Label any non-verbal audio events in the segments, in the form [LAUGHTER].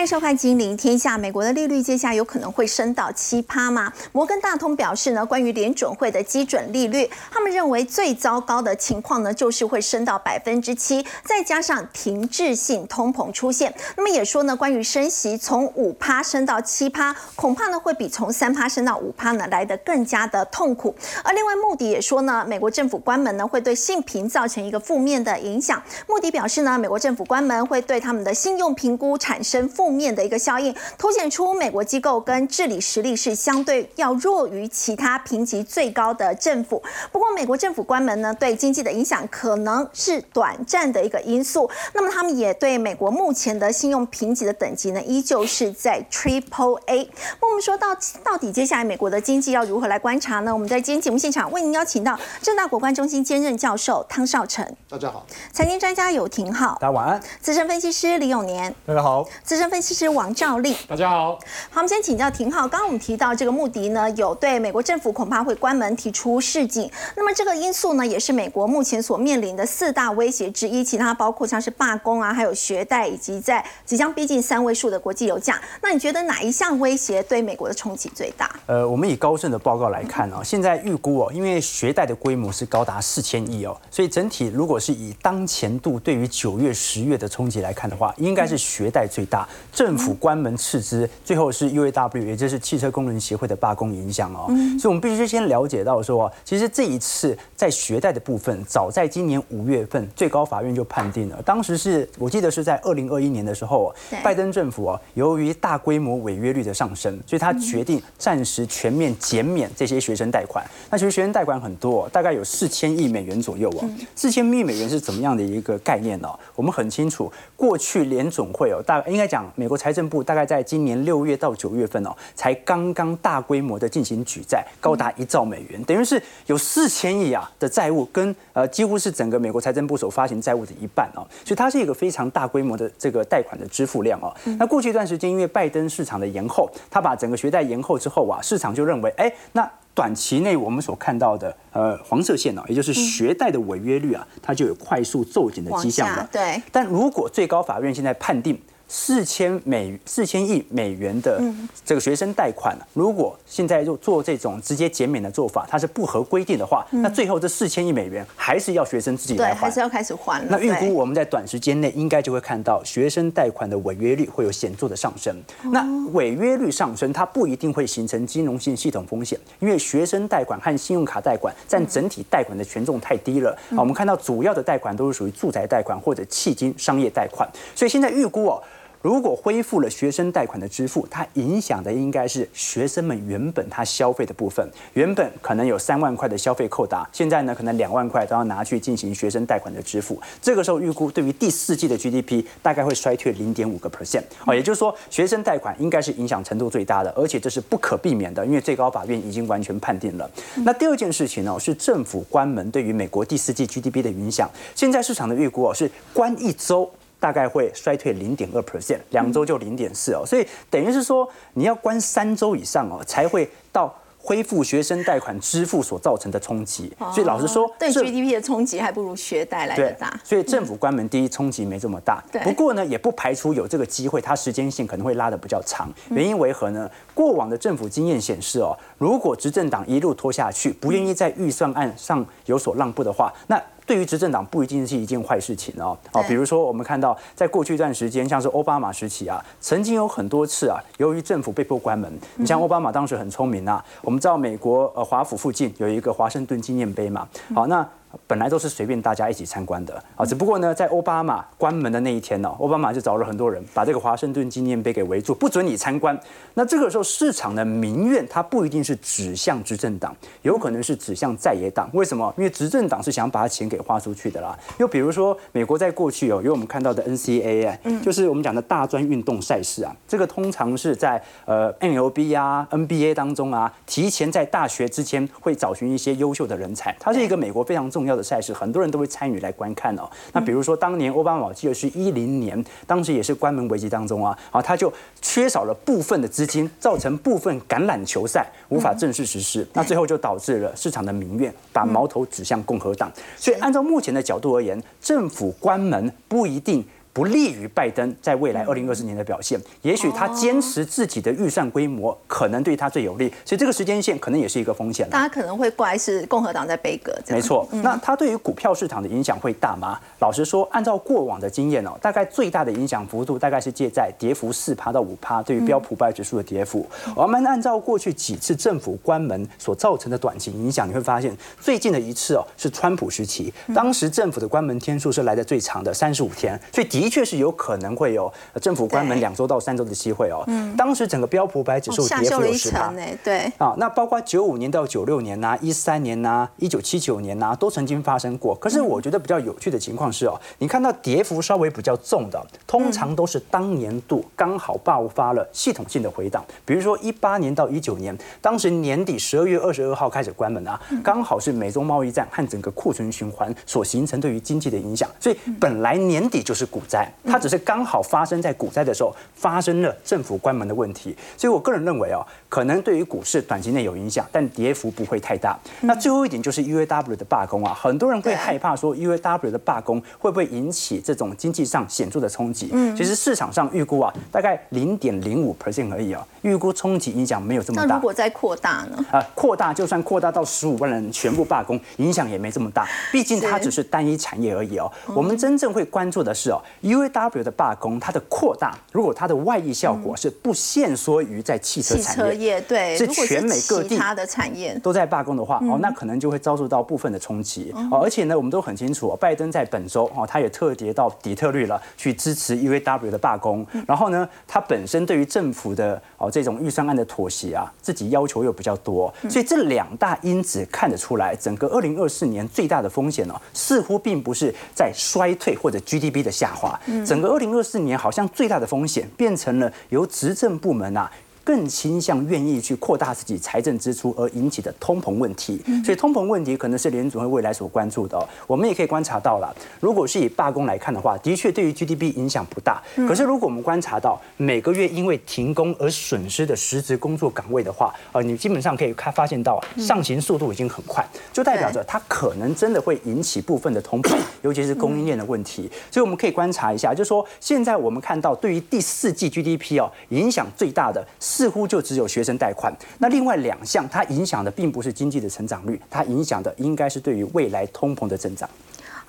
欢迎收看《金陵天下》。美国的利率接下来有可能会升到七趴吗？摩根大通表示呢，关于联准会的基准利率，他们认为最糟糕的情况呢，就是会升到百分之七，再加上停滞性通膨出现。那么也说呢，关于升息从五趴升到七趴，恐怕呢会比从三趴升到五趴呢来得更加的痛苦。而另外，穆迪也说呢，美国政府关门呢会对信评造成一个负面的影响。穆迪表示呢，美国政府关门会对他们的信用评估产生负。面的一个效应，凸显出美国机构跟治理实力是相对要弱于其他评级最高的政府。不过，美国政府关门呢，对经济的影响可能是短暂的一个因素。那么，他们也对美国目前的信用评级的等级呢，依旧是在 Triple A。那我们说到到底，接下来美国的经济要如何来观察呢？我们在今天节目现场为您邀请到正大国关中心兼任教授汤少成，大家好；财经专家有廷浩，大家晚安；资深分析师李永年，大家好；资深分。其实王兆力，大家好。好，我们先请教廷浩。刚刚我们提到这个穆迪呢，有对美国政府恐怕会关门提出示警。那么这个因素呢，也是美国目前所面临的四大威胁之一。其他包括像是罢工啊，还有学贷，以及在即将逼近三位数的国际油价。那你觉得哪一项威胁对美国的冲击最大？呃，我们以高盛的报告来看哦，现在预估哦，因为学贷的规模是高达四千亿哦，所以整体如果是以当前度对于九月、十月的冲击来看的话，应该是学贷最大。政府关门斥资，最后是 UAW，也就是汽车工人协会的罢工影响哦。所以，我们必须先了解到说，其实这一次在学贷的部分，早在今年五月份，最高法院就判定了。当时是我记得是在二零二一年的时候，拜登政府哦，由于大规模违约率的上升，所以他决定暂时全面减免这些学生贷款。那其实学生贷款很多，大概有四千亿美元左右哦。四千亿美元是怎么样的一个概念呢？我们很清楚，过去联总会哦，大应该讲美。国财政部大概在今年六月到九月份哦，才刚刚大规模的进行举债，高达一兆美元，等于是有四千亿啊的债务，跟呃几乎是整个美国财政部所发行债务的一半哦，所以它是一个非常大规模的这个贷款的支付量哦。那过去一段时间，因为拜登市场的延后，他把整个学贷延后之后啊，市场就认为，哎，那短期内我们所看到的呃黄色线哦，也就是学贷的违约率啊，它就有快速骤减的迹象了。对，但如果最高法院现在判定。四千美四千亿美元的这个学生贷款，如果现在就做这种直接减免的做法，它是不合规定的话，那最后这四千亿美元还是要学生自己来还，还是要开始还。那预估我们在短时间内应该就会看到学生贷款的违约率会有显著的上升。那违约率上升，它不一定会形成金融性系统风险，因为学生贷款和信用卡贷款占整体贷款的权重太低了。啊，我们看到主要的贷款都是属于住宅贷款或者迄今商业贷款，所以现在预估哦。如果恢复了学生贷款的支付，它影响的应该是学生们原本他消费的部分。原本可能有三万块的消费扣打，现在呢可能两万块都要拿去进行学生贷款的支付。这个时候预估对于第四季的 GDP 大概会衰退零点五个 percent。哦，也就是说学生贷款应该是影响程度最大的，而且这是不可避免的，因为最高法院已经完全判定了。那第二件事情呢是政府关门对于美国第四季 GDP 的影响。现在市场的预估哦是关一周。大概会衰退零点二 percent，两周就零点四哦，所以等于是说你要关三周以上哦，才会到。恢复学生贷款支付所造成的冲击，所以老实说，对 GDP 的冲击还不如学贷来的大。所以政府关门第一冲击没这么大，不过呢，也不排除有这个机会，它时间性可能会拉的比较长。原因为何呢？过往的政府经验显示哦，如果执政党一路拖下去，不愿意在预算案上有所让步的话，那对于执政党不一定是一件坏事情哦。哦，比如说我们看到在过去一段时间，像是奥巴马时期啊，曾经有很多次啊，由于政府被迫关门，你像奥巴马当时很聪明啊。我们知道美国呃华府附近有一个华盛顿纪念碑嘛，好那。本来都是随便大家一起参观的啊，只不过呢，在奥巴马关门的那一天呢，奥巴马就找了很多人把这个华盛顿纪念碑给围住，不准你参观。那这个时候市场的民怨，它不一定是指向执政党，有可能是指向在野党。为什么？因为执政党是想把钱给花出去的啦。又比如说，美国在过去哦，有我们看到的 NCAA，就是我们讲的大专运动赛事啊，这个通常是在呃 NLB 啊、NBA 当中啊，提前在大学之前会找寻一些优秀的人才，它是一个美国非常重。重要的赛事，很多人都会参与来观看哦。那比如说，当年奥巴马，我记得是一零年，当时也是关门危机当中啊，啊，他就缺少了部分的资金，造成部分橄榄球赛无法正式实施。那最后就导致了市场的民怨，把矛头指向共和党。所以，按照目前的角度而言，政府关门不一定。不利于拜登在未来二零二四年的表现。也许他坚持自己的预算规模，可能对他最有利。所以这个时间线可能也是一个风险。大家可能会怪是共和党在背歌。没错。那他对于股票市场的影响会大吗？老实说，按照过往的经验哦，大概最大的影响幅度大概是介在跌幅四趴到五趴，对于标普百指数的跌幅。我们按照过去几次政府关门所造成的短期影响，你会发现最近的一次哦是川普时期，当时政府的关门天数是来的最长的三十五天，所以的确是有可能会有政府关门两周到三周的机会哦。嗯，当时整个标普百指数跌幅有十趴，对。啊，那包括九五年到九六年呐，一三年呐，一九七九年呐，都曾经发生过。可是我觉得比较有趣的情况是哦，你看到跌幅稍微比较重的，通常都是当年度刚好爆发了系统性的回档，比如说一八年到一九年，当时年底十二月二十二号开始关门啊，刚好是美中贸易战和整个库存循环所形成对于经济的影响，所以本来年底就是股灾，它只是刚好发生在股灾的时候发生了政府关门的问题。所以我个人认为哦，可能对于股市短期内有影响，但跌幅不会太大。那最后一点就是 UAW 的罢工啊，很多人会害怕说 UAW 的罢工会不会引起这种经济上显著的冲击？嗯，其实市场上预估啊，大概零点零五 percent 而已啊，预估冲击影响没有这么大。那如果再扩大呢？啊，扩大就算扩大到十五万人全部罢工，影响也没这么大。毕竟它只是单一产业而已哦。我们真正会关注的是哦，UAW 的罢工它的扩大，如果它的外溢效果是不限缩于在汽车产业，对，是全美各地的产业。都在罢工的话，哦，那可能就会遭受到部分的冲击。哦，而且呢，我们都很清楚，拜登在本周哦，他也特别到底特律了，去支持 UAW 的罢工。然后呢，他本身对于政府的哦这种预算案的妥协啊，自己要求又比较多，所以这两大因子看得出来，整个二零二四年最大的风险呢，似乎并不是在衰退或者 GDP 的下滑，整个二零二四年好像最大的风险变成了由执政部门啊。更倾向愿意去扩大自己财政支出而引起的通膨问题，所以通膨问题可能是联总会未来所关注的。我们也可以观察到了，如果是以罢工来看的话，的确对于 GDP 影响不大。可是如果我们观察到每个月因为停工而损失的实质工作岗位的话，呃，你基本上可以看发现到上行速度已经很快，就代表着它可能真的会引起部分的通膨，[COUGHS] 尤其是供应链的问题。所以我们可以观察一下，就是说现在我们看到对于第四季 GDP 哦影响最大的。似乎就只有学生贷款，那另外两项它影响的并不是经济的成长率，它影响的应该是对于未来通膨的增长。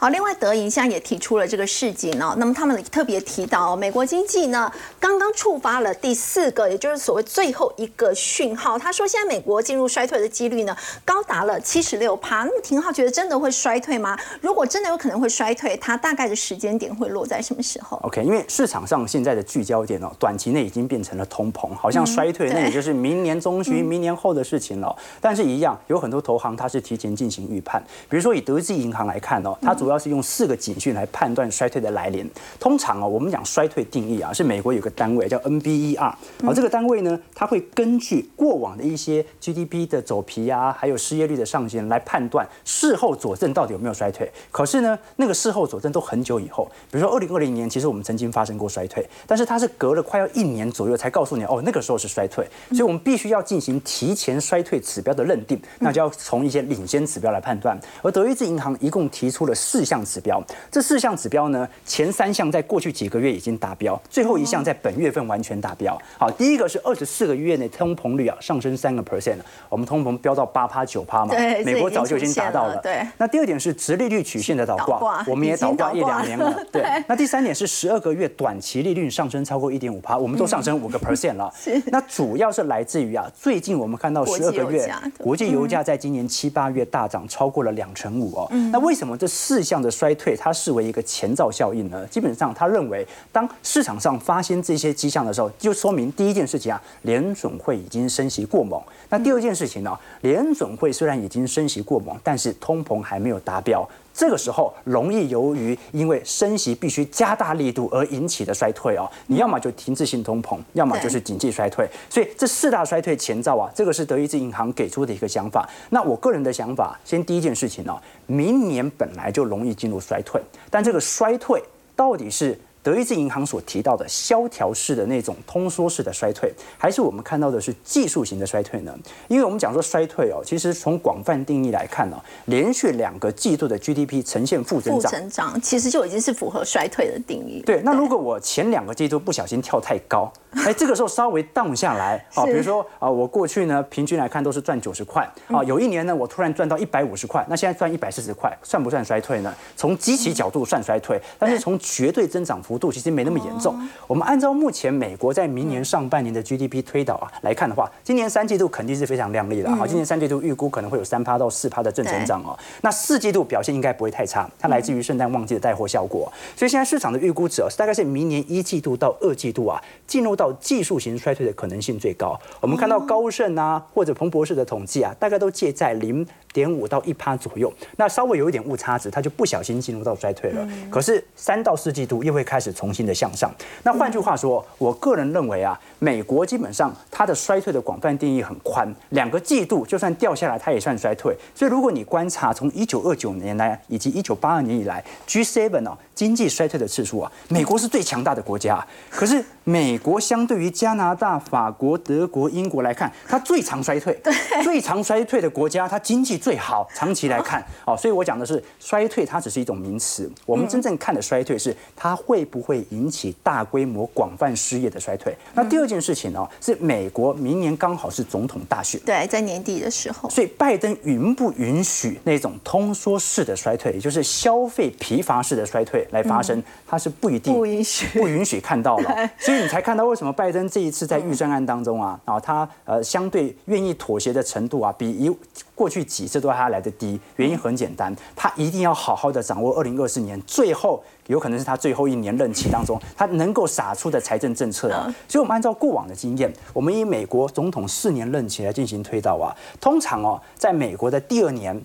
好，另外德银现在也提出了这个事情哦，那么他们特别提到，美国经济呢刚刚触发了第四个，也就是所谓最后一个讯号。他说，现在美国进入衰退的几率呢高达了七十六趴。那么廷浩觉得真的会衰退吗？如果真的有可能会衰退，它大概的时间点会落在什么时候？OK，因为市场上现在的聚焦点哦，短期内已经变成了通膨，好像衰退那也就是明年中旬、明年后的事情了。但是，一样有很多投行它是提前进行预判，比如说以德意志银行来看哦，它主要。要是用四个警讯来判断衰退的来临。通常啊，我们讲衰退定义啊，是美国有个单位叫 NBER。而，这个单位呢，它会根据过往的一些 GDP 的走皮啊，还有失业率的上限来判断事后佐证到底有没有衰退。可是呢，那个事后佐证都很久以后，比如说二零二零年，其实我们曾经发生过衰退，但是它是隔了快要一年左右才告诉你哦，那个时候是衰退。所以我们必须要进行提前衰退指标的认定，那就要从一些领先指标来判断。而德意志银行一共提出了四。四项指标，这四项指标呢，前三项在过去几个月已经达标，最后一项在本月份完全达标。好，第一个是二十四个月内通膨率啊上升三个 percent，我们通膨飙到八趴九趴嘛，美国早就已经达到了。对。那第二点是直利率曲线的倒挂，我们也倒挂一两年了。[LAUGHS] 对。那第三点是十二个月短期利率上升超过一点五趴，我们都上升五个 percent 了。那主要是来自于啊，最近我们看到十二个月国际油价在今年七八月大涨超过了两成五哦。那为什么这四？迹象的衰退，它视为一个前兆效应呢。基本上，他认为，当市场上发现这些迹象的时候，就说明第一件事情啊，联准会已经升息过猛。那第二件事情呢，联准会虽然已经升息过猛，但是通膨还没有达标。这个时候容易由于因为升息必须加大力度而引起的衰退哦，你要么就停滞性通膨，要么就是经济衰退。所以这四大衰退前兆啊，这个是德意志银行给出的一个想法。那我个人的想法，先第一件事情呢，明年本来就容易进入衰退，但这个衰退到底是？德意志银行所提到的萧条式的那种通缩式的衰退，还是我们看到的是技术型的衰退呢？因为我们讲说衰退哦，其实从广泛定义来看呢，连续两个季度的 GDP 呈现负增长，负增长其实就已经是符合衰退的定义。对，那如果我前两个季度不小心跳太高，[LAUGHS] 哎，这个时候稍微 down 下来 [LAUGHS] 啊，比如说啊，我过去呢平均来看都是赚九十块啊，有一年呢我突然赚到一百五十块，那现在赚一百四十块，算不算衰退呢？从基期角度算衰退，但是从绝对增长幅度其实没那么严重。我们按照目前美国在明年上半年的 GDP 推导啊来看的话，今年三季度肯定是非常亮丽的啊，今年三季度预估可能会有三趴到四趴的正增长哦。那四季度表现应该不会太差，它来自于圣诞旺季的带货效果，所以现在市场的预估值大概是明年一季度到二季度啊进入到技术型衰退的可能性最高。我们看到高盛啊或者彭博士的统计啊，大概都介在零。点五到一趴左右，那稍微有一点误差值，它就不小心进入到衰退了。可是三到四季度又会开始重新的向上。那换句话说，我个人认为啊，美国基本上它的衰退的广泛定义很宽，两个季度就算掉下来，它也算衰退。所以如果你观察从一九二九年来以及一九八二年以来 G7 哦经济衰退的次数啊，美国是最强大的国家。可是美国相对于加拿大、法国、德国、英国来看，它最常衰退，最常衰退的国家，它经济。最好长期来看，[LAUGHS] 哦，所以我讲的是衰退，它只是一种名词。我们真正看的衰退是它会不会引起大规模广泛失业的衰退。那第二件事情呢，是美国明年刚好是总统大选，对，在年底的时候，所以拜登允不允许那种通缩式的衰退，也就是消费疲乏式的衰退来发生，他是不一定不允许不允许看到了。[LAUGHS] 所以你才看到为什么拜登这一次在预算案当中啊，啊，他呃相对愿意妥协的程度啊，比一过去几。次都还来得低，原因很简单，他一定要好好的掌握二零二四年最后有可能是他最后一年任期当中，他能够撒出的财政政策啊。所以，我们按照过往的经验，我们以美国总统四年任期来进行推导啊，通常哦，在美国的第二年，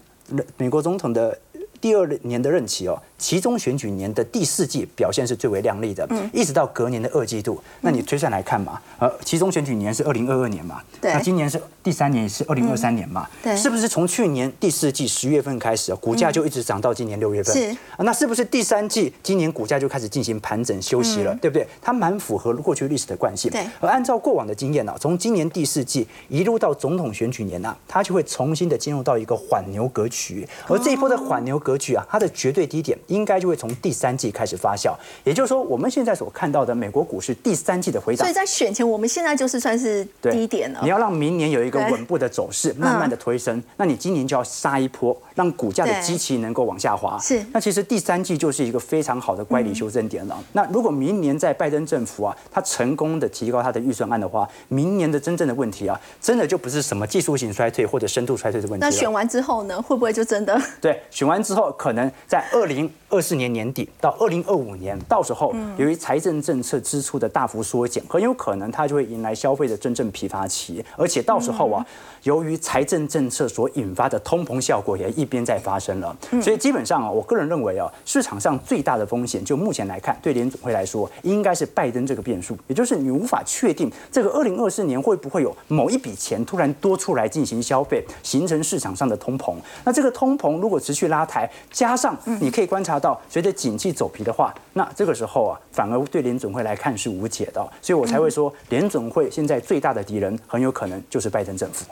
美国总统的第二年的任期哦。其中选举年的第四季表现是最为亮丽的，一直到隔年的二季度，那你推算来看嘛，呃，其中选举年是二零二二年嘛，那今年是第三年是二零二三年嘛，对是不是从去年第四季十月份开始，股价就一直涨到今年六月份？是啊，那是不是第三季今年股价就开始进行盘整休息了，对不对？它蛮符合过去历史的惯性。对，而按照过往的经验呢，从今年第四季一路到总统选举年啊，它就会重新的进入到一个缓牛格局，而这一波的缓牛格局啊，它的绝对低点。应该就会从第三季开始发酵，也就是说，我们现在所看到的美国股市第三季的回档。所以在选前，我们现在就是算是低点了。你要让明年有一个稳步的走势，慢慢的推升，那你今年就要杀一波，让股价的机器能够往下滑。是。那其实第三季就是一个非常好的乖离修正点了。那如果明年在拜登政府啊，他成功的提高他的预算案的话，明年的真正的问题啊，真的就不是什么技术性衰退或者深度衰退的问题那选完之后呢，会不会就真的？对，选完之后可能在二零。二四年年底到二零二五年，到时候由于财政政策支出的大幅缩减，很有可能它就会迎来消费的真正疲乏期，而且到时候啊，由于财政政策所引发的通膨效果也一边在发生了，所以基本上啊，我个人认为啊，市场上最大的风险，就目前来看，对联总会来说，应该是拜登这个变数，也就是你无法确定这个二零二四年会不会有某一笔钱突然多出来进行消费，形成市场上的通膨。那这个通膨如果持续拉抬，加上你可以观察。到随着景气走皮的话，那这个时候啊，反而对联总会来看是无解的，所以我才会说联总会现在最大的敌人很有可能就是拜登政府。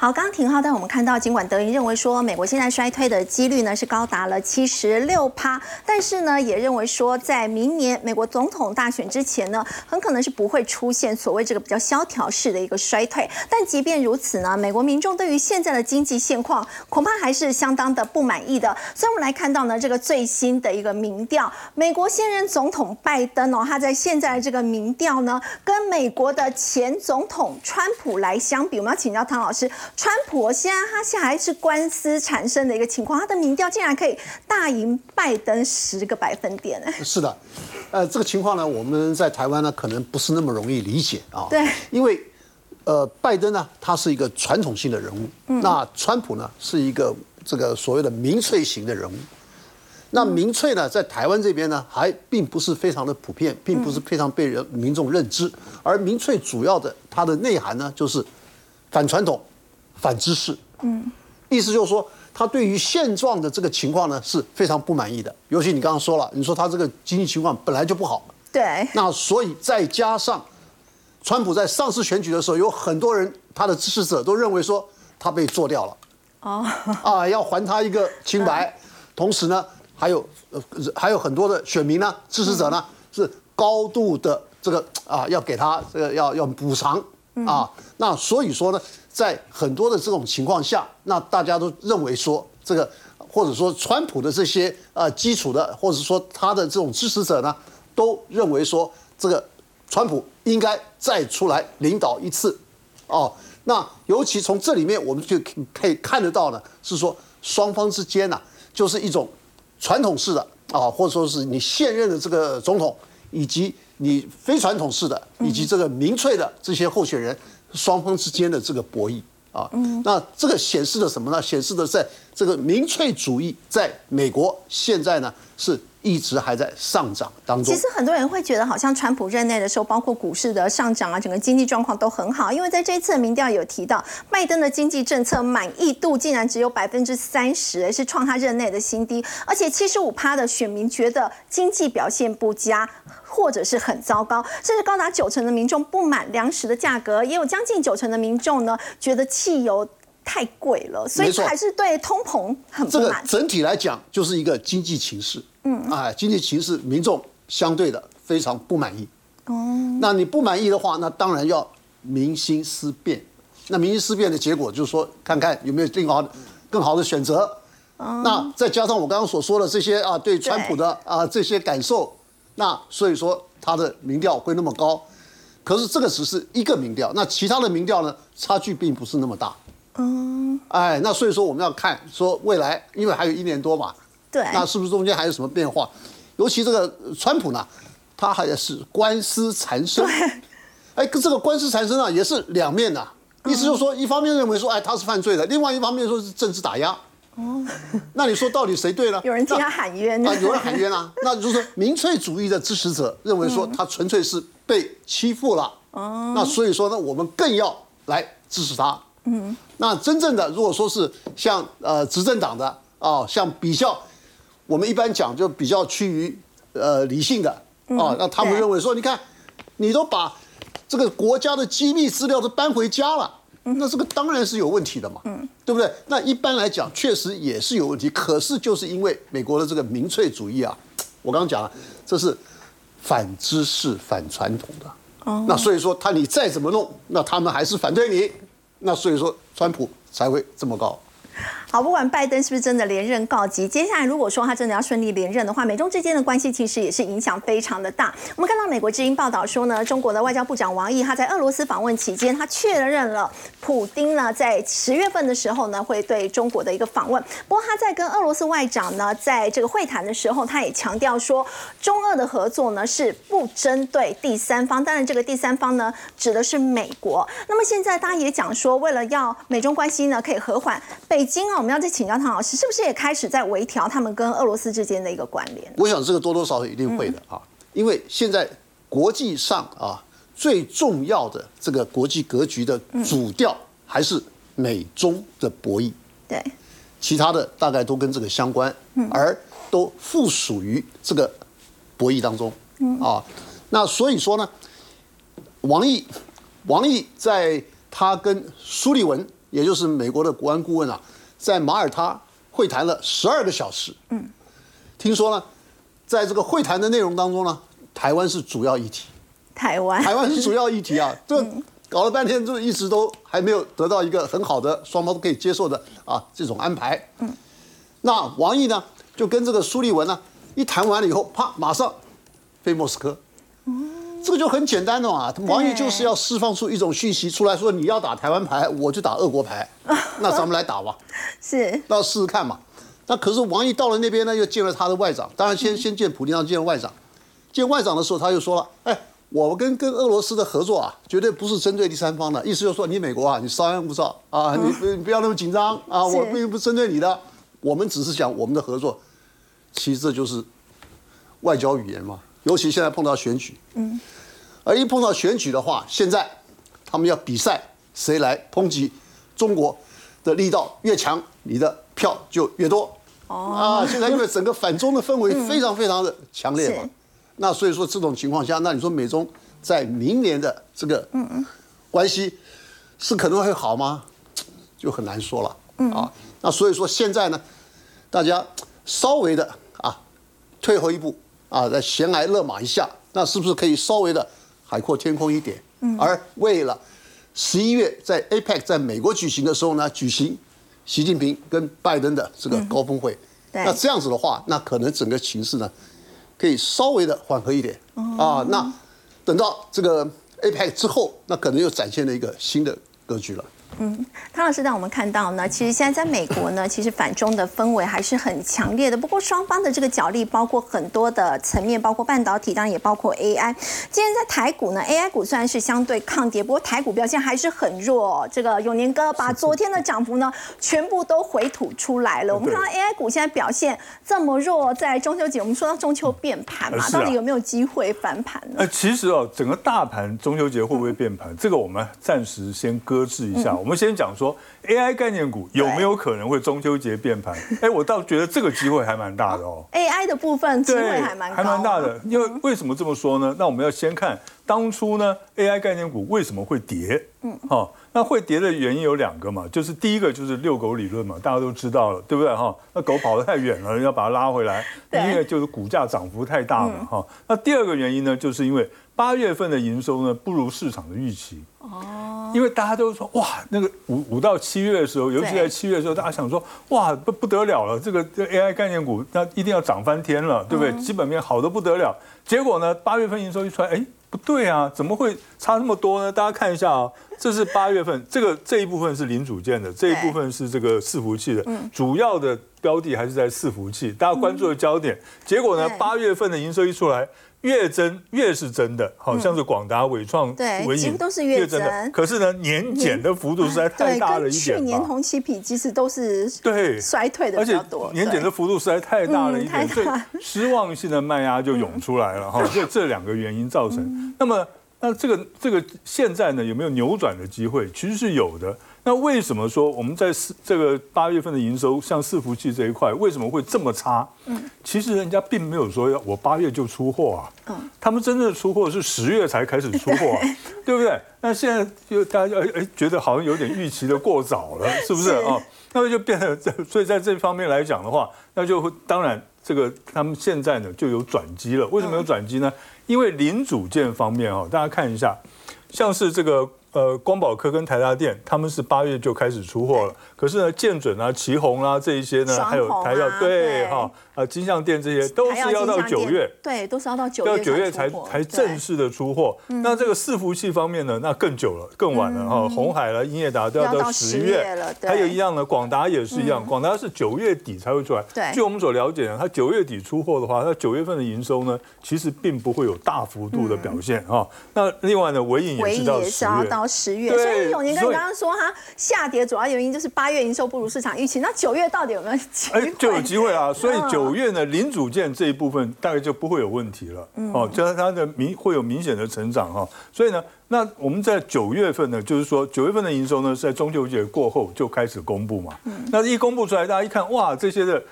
好，刚刚廷浩带我们看到，尽管德银认为说美国现在衰退的几率呢是高达了七十六趴，但是呢也认为说在明年美国总统大选之前呢，很可能是不会出现所谓这个比较萧条式的一个衰退。但即便如此呢，美国民众对于现在的经济现况恐怕还是相当的不满意的。所以我们来看到呢，这个最新的一个民调，美国现任总统拜登哦，他在现在的这个民调呢，跟美国的前总统川普来相比，我们要请教汤老师。川普现在他现在还是官司产生的一个情况，他的民调竟然可以大赢拜登十个百分点呢？是的，呃，这个情况呢，我们在台湾呢可能不是那么容易理解啊。[LAUGHS] 对，因为呃，拜登呢他是一个传统性的人物，那川普呢是一个这个所谓的民粹型的人物。那民粹呢，在台湾这边呢还并不是非常的普遍，并不是非常被人民众认知。而民粹主要的它的内涵呢，就是反传统。反知识，嗯，意思就是说，他对于现状的这个情况呢是非常不满意的。尤其你刚刚说了，你说他这个经济情况本来就不好，对，那所以再加上，川普在上次选举的时候，有很多人他的支持者都认为说他被做掉了，哦，啊，要还他一个清白，[LAUGHS] 同时呢，还有呃还有很多的选民呢支持者呢是高度的这个啊要给他这个要要补偿啊，那所以说呢，在很多的这种情况下，那大家都认为说这个或者说川普的这些呃基础的或者说他的这种支持者呢。都认为说这个川普应该再出来领导一次，哦，那尤其从这里面我们就可以看得到呢，是说双方之间呢，就是一种传统式的啊，或者说是你现任的这个总统，以及你非传统式的，以及这个民粹的这些候选人，双方之间的这个博弈啊，那这个显示的什么呢？显示的在这个民粹主义在美国现在呢是。一直还在上涨当中。其实很多人会觉得，好像川普任内的时候，包括股市的上涨啊，整个经济状况都很好。因为在这一次的民调有提到，拜登的经济政策满意度竟然只有百分之三十，是创他任内的新低。而且七十五趴的选民觉得经济表现不佳，或者是很糟糕，甚至高达九成的民众不满粮食的价格，也有将近九成的民众呢觉得汽油太贵了，所以还是对通膨很不满。这个整体来讲就是一个经济情势。嗯，哎，经济形势，民众相对的非常不满意。哦，那你不满意的话，那当然要民心思变。那民心思变的结果就是说，看看有没有更好的、更好的选择。那再加上我刚刚所说的这些啊，对川普的啊这些感受，那所以说他的民调会那么高。可是这个只是一个民调，那其他的民调呢，差距并不是那么大。嗯，哎，那所以说我们要看说未来，因为还有一年多嘛。对，那是不是中间还有什么变化？尤其这个川普呢，他还是官司缠身。哎，这个官司缠身啊，也是两面的。意思就是说，一方面认为说，哎，他是犯罪的；，另外一方面说是政治打压。哦，那你说到底谁对呢？有人替他喊冤啊，有人喊冤啊。那就是说，民粹主义的支持者认为说，他纯粹是被欺负了。哦，那所以说呢，我们更要来支持他。嗯，那真正的如果说是像呃执政党的啊，像比较。我们一般讲就比较趋于呃理性的啊，那他们认为说，你看，你都把这个国家的机密资料都搬回家了，那这个当然是有问题的嘛，对不对？那一般来讲确实也是有问题，可是就是因为美国的这个民粹主义啊，我刚刚讲了，这是反知识、反传统的，那所以说他你再怎么弄，那他们还是反对你，那所以说川普才会这么高。好，不管拜登是不是真的连任告急，接下来如果说他真的要顺利连任的话，美中之间的关系其实也是影响非常的大。我们看到美国之音报道说呢，中国的外交部长王毅他在俄罗斯访问期间，他确认了普丁呢在十月份的时候呢会对中国的一个访问。不过他在跟俄罗斯外长呢在这个会谈的时候，他也强调说，中俄的合作呢是不针对第三方，当然这个第三方呢指的是美国。那么现在大家也讲说，为了要美中关系呢可以和缓，北京啊。我们要再请教唐老师，是不是也开始在微调他们跟俄罗斯之间的一个关联？我想这个多多少少一定会的啊，因为现在国际上啊最重要的这个国际格局的主调还是美中的博弈，对，其他的大概都跟这个相关，而都附属于这个博弈当中啊。那所以说呢，王毅，王毅在他跟苏利文，也就是美国的国安顾问啊。在马耳他会谈了十二个小时。嗯，听说呢，在这个会谈的内容当中呢，台湾是主要议题。台湾，台湾是主要议题啊！[LAUGHS] 这搞了半天，就一直都还没有得到一个很好的双方都可以接受的啊这种安排。嗯，那王毅呢，就跟这个苏利文呢一谈完了以后，啪，马上飞莫斯科。这个就很简单的嘛，王毅就是要释放出一种讯息出来说，你要打台湾牌，我就打俄国牌，[LAUGHS] 那咱们来打吧，是，那试试看嘛。那可是王毅到了那边呢，又见了他的外长，当然先先见普京，然后见外长。见外长的时候，他就说了，哎，我跟跟俄罗斯的合作啊，绝对不是针对第三方的，意思就是说，你美国啊，你稍安勿躁啊，你不要那么紧张啊，我并不针对你的，我们只是讲我们的合作。其实这就是外交语言嘛。尤其现在碰到选举，嗯，而一碰到选举的话，现在他们要比赛谁来抨击中国的力道越强，你的票就越多。哦啊，现在因为整个反中的氛围非常非常的强烈嘛，那所以说这种情况下，那你说美中在明年的这个关系是可能会好吗？就很难说了啊。那所以说现在呢，大家稍微的啊退后一步啊，再闲来勒马一下，那是不是可以稍微的海阔天空一点？而为了十一月在 APEC 在美国举行的时候呢，举行。习近平跟拜登的这个高峰会，那这样子的话，那可能整个情势呢，可以稍微的缓和一点啊。那等到这个 APEC 之后，那可能又展现了一个新的格局了。嗯，汤老师让我们看到呢，其实现在在美国呢，其实反中的氛围还是很强烈的。不过双方的这个角力包括很多的层面，包括半导体，当然也包括 AI。今天在台股呢，AI 股虽然是相对抗跌，不过台股表现还是很弱。这个永年哥把昨天的涨幅呢，全部都回吐出来了。我们看到 AI 股现在表现这么弱，在中秋节我们说到中秋变盘嘛，到底有没有机会翻盘呢？呃，其实哦，整个大盘中秋节会不会变盘，这个我们暂时先搁置一下。我们先讲说 AI 概念股有没有可能会中秋节变盘？哎，我倒觉得这个机会还蛮大的哦。AI 的部分机会还蛮还蛮大的，因为为什么这么说呢？那我们要先看当初呢 AI 概念股为什么会跌？嗯，好，那会跌的原因有两个嘛，就是第一个就是遛狗理论嘛，大家都知道了，对不对哈？那狗跑得太远了，要把它拉回来，因为就是股价涨幅太大了哈。那第二个原因呢，就是因为八月份的营收呢不如市场的预期。哦，因为大家都说哇，那个五五到七月的时候，尤其在七月的时候，大家想说哇，不不得了了，这个这 AI 概念股那一定要涨翻天了，对不对？基本面好的不得了。结果呢，八月份营收一出来，哎，不对啊，怎么会差那么多呢？大家看一下啊，这是八月份，这个这一部分是零组件的，这一部分是这个伺服器的，主要的标的还是在伺服器，大家关注的焦点。结果呢，八月份的营收一出来。越增越是真的，好像是广达、伟创、文影都是越增的。可是呢，年减的幅度实在太大了一点。去年同期比，其实都是对衰退的比较多。年减的幅度实在太大了一点，所以失望性的卖压就涌出来了哈。就这两个原因造成。那么，那这个这个现在呢，有没有扭转的机会？其实是有的。那为什么说我们在四这个八月份的营收，像伺服器这一块，为什么会这么差？嗯，其实人家并没有说要我八月就出货啊，嗯，他们真正的出货是十月才开始出货，[LAUGHS] 对不对？那现在就大家哎哎觉得好像有点预期的过早了，是不是啊？那么就变得这，所以在这方面来讲的话，那就会当然这个他们现在呢就有转机了。为什么有转机呢？因为零组件方面哦，大家看一下，像是这个。呃，光宝科跟台达电，他们是八月就开始出货了。可是呢，建准啊、旗宏啊这一些呢，还有台要对哈。啊，金像店这些都是要到九月，对，都是要到九月，到九月才才正式的出货。那这个伺服器方面呢，那更久了，更晚了哈。红海了、英业达都要到十月了。还有一样呢，广达也是一样，广达是九月底才会出来。对，据我们所了解呢，它九月底出货的话，它九月份的营收呢，其实并不会有大幅度的表现啊。那另外呢，尾影也是到十月，所以永年跟你刚刚说哈，下跌主要原因就是八月营收不如市场预期。那九月到底有没有机会？就有机会啊，所以九。九月呢，零组件这一部分大概就不会有问题了，哦，就是它的明会有明显的成长哈，所以呢，那我们在九月份呢，就是说九月份的营收呢，是在中秋节过后就开始公布嘛，那一公布出来，大家一看，哇，这些的